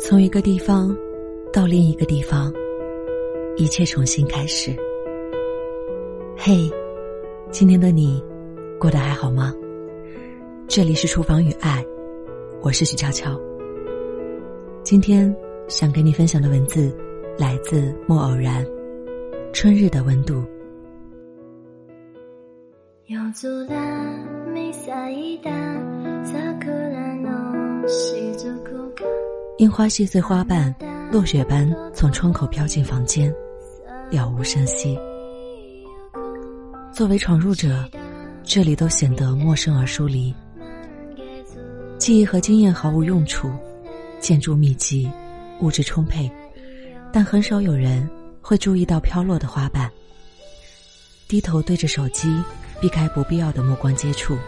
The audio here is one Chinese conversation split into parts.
从一个地方到另一个地方，一切重新开始。嘿，今天的你过得还好吗？这里是厨房与爱，我是许悄悄。今天想跟你分享的文字来自莫偶然，《春日的温度》。樱花细碎花瓣，落雪般从窗口飘进房间，了无声息。作为闯入者，这里都显得陌生而疏离。记忆和经验毫无用处，建筑密集，物质充沛，但很少有人会注意到飘落的花瓣。低头对着手机，避开不必要的目光接触。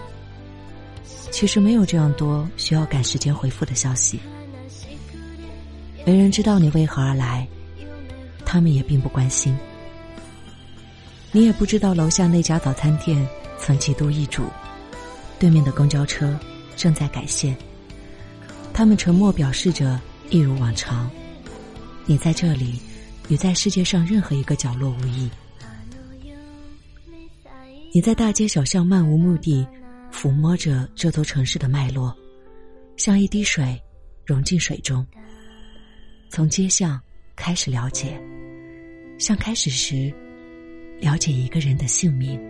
其实没有这样多需要赶时间回复的消息。没人知道你为何而来，他们也并不关心。你也不知道楼下那家早餐店曾几度易主，对面的公交车正在改线。他们沉默表示着一如往常。你在这里，与在世界上任何一个角落无异。你在大街小巷漫无目的抚摸着这座城市的脉络，像一滴水融进水中。从街巷开始了解，像开始时了解一个人的姓名。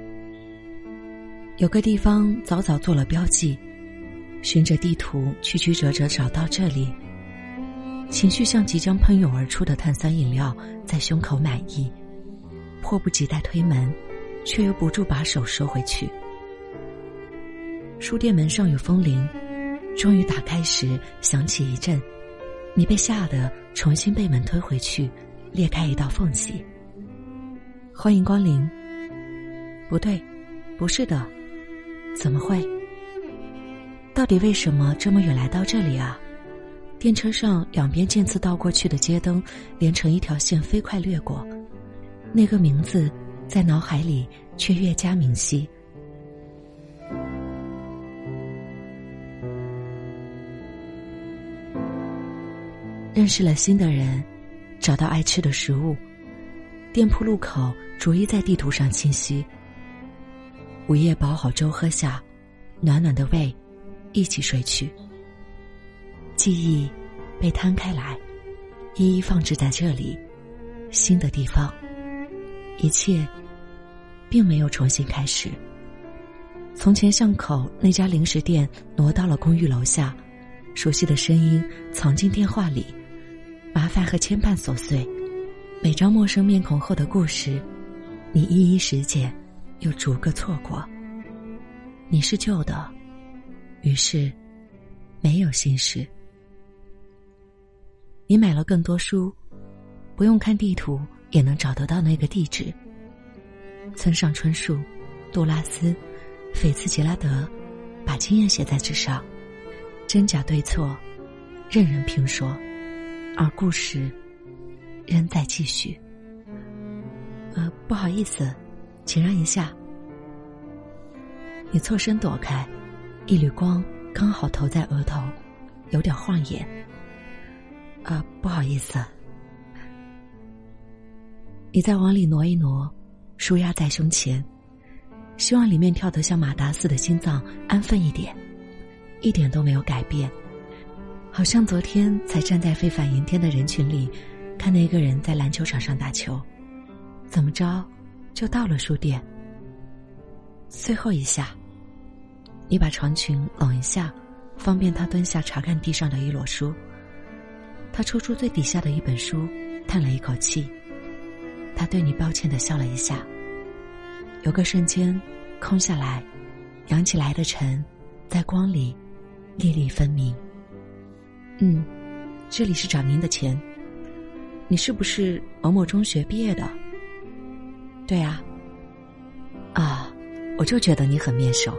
有个地方早早做了标记，循着地图曲曲折折找到这里。情绪像即将喷涌而出的碳酸饮料，在胸口满溢，迫不及待推门，却又不住把手收回去。书店门上有风铃，终于打开时响起一阵。你被吓得重新被门推回去，裂开一道缝隙。欢迎光临。不对，不是的，怎么会？到底为什么这么远来到这里啊？电车上两边渐次倒过去的街灯连成一条线飞快掠过，那个名字在脑海里却越加明晰。认识了新的人，找到爱吃的食物，店铺路口逐一在地图上清晰。午夜煲好粥喝下，暖暖的胃，一起睡去。记忆被摊开来，一一放置在这里，新的地方，一切并没有重新开始。从前巷口那家零食店挪到了公寓楼下，熟悉的声音藏进电话里。麻烦和牵绊琐碎，每张陌生面孔后的故事，你一一拾捡，又逐个错过。你是旧的，于是没有心事。你买了更多书，不用看地图也能找得到那个地址。村上春树、杜拉斯、菲茨杰拉德，把经验写在纸上，真假对错，任人评说。而故事仍在继续。呃，不好意思，请让一下。你错身躲开，一缕光刚好投在额头，有点晃眼。啊，不好意思。你再往里挪一挪，舒压在胸前，希望里面跳得像马达似的心脏安分一点，一点都没有改变。好像昨天才站在非凡云天的人群里，看那个人在篮球场上打球，怎么着，就到了书店。最后一下，你把长裙拢一下，方便他蹲下查看地上的一摞书。他抽出最底下的一本书，叹了一口气。他对你抱歉的笑了一下。有个瞬间，空下来，扬起来的尘，在光里，粒粒分明。嗯，这里是找您的钱。你是不是某某中学毕业的？对啊。啊，我就觉得你很面熟。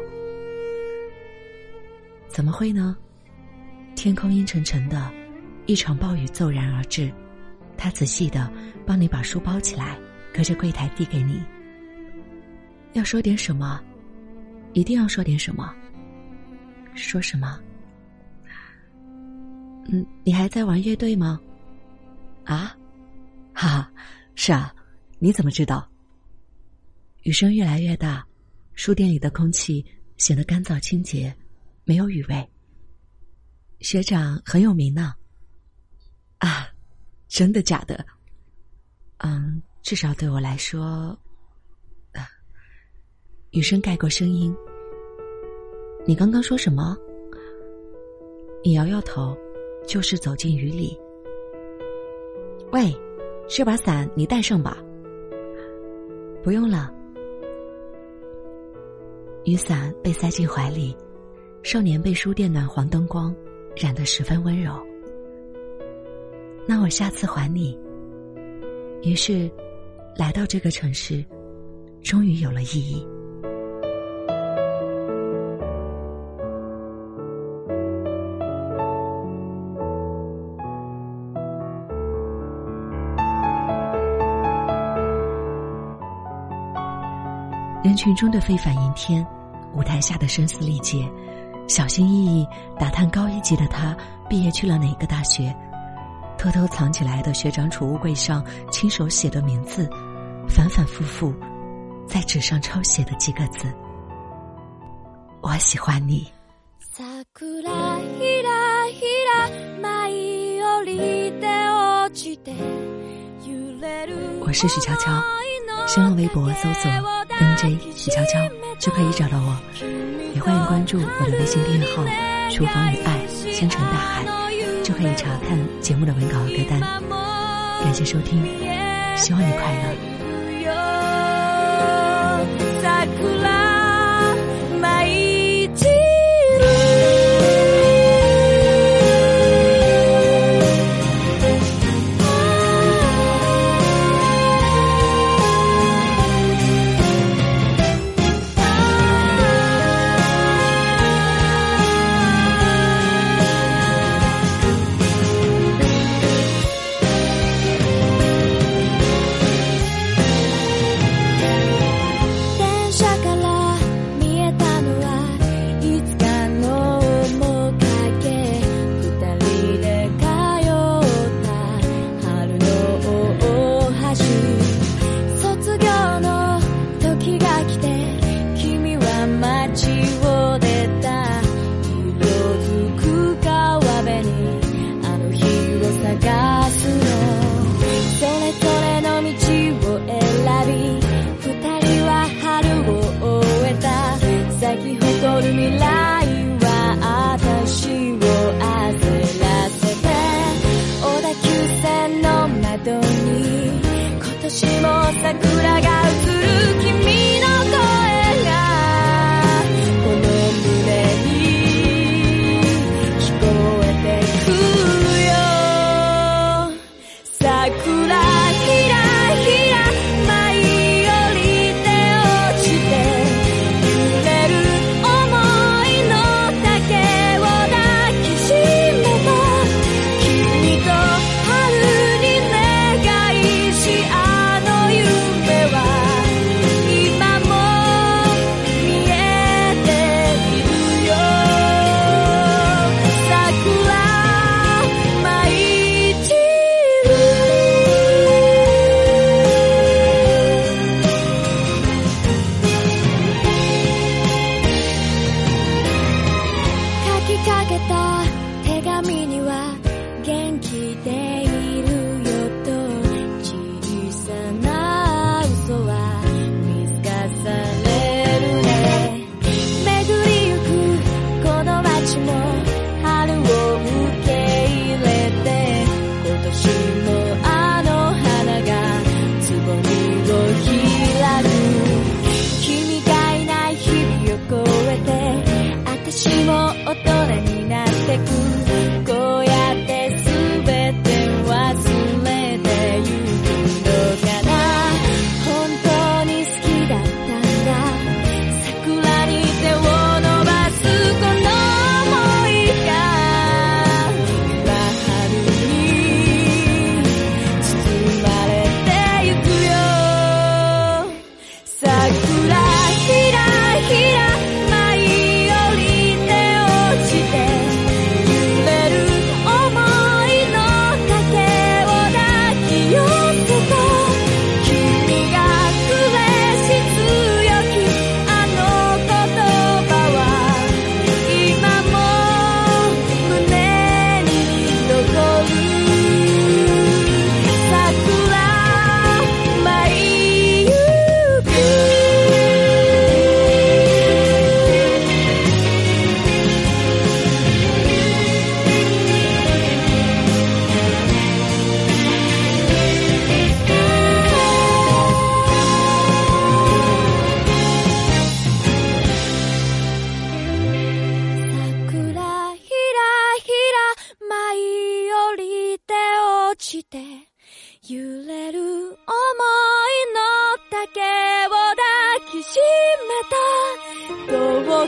怎么会呢？天空阴沉沉的，一场暴雨骤然而至。他仔细的帮你把书包起来，隔着柜台递给你。要说点什么？一定要说点什么？说什么？嗯，你还在玩乐队吗？啊，哈哈，是啊，你怎么知道？雨声越来越大，书店里的空气显得干燥清洁，没有雨味。学长很有名呢。啊，真的假的？嗯，至少对我来说，啊，雨声盖过声音。你刚刚说什么？你摇摇头，就是走进雨里。喂，这把伞你带上吧。不用了。雨伞被塞进怀里，少年被书店暖黄灯光染得十分温柔。那我下次还你。于是，来到这个城市，终于有了意义。人群中的非凡迎天，舞台下的声嘶力竭，小心翼翼打探高一级的他毕业去了哪个大学，偷偷藏起来的学长储物柜上亲手写的名字，反反复复在纸上抄写的几个字：“我喜欢你。”我是许悄悄，新浪微博搜索。NJ 徐悄悄就可以找到我，也欢迎关注我的微信订阅号“厨房与爱，星辰大海”，就可以查看节目的文稿和歌单。感谢收听，希望你快乐。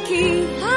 aquí.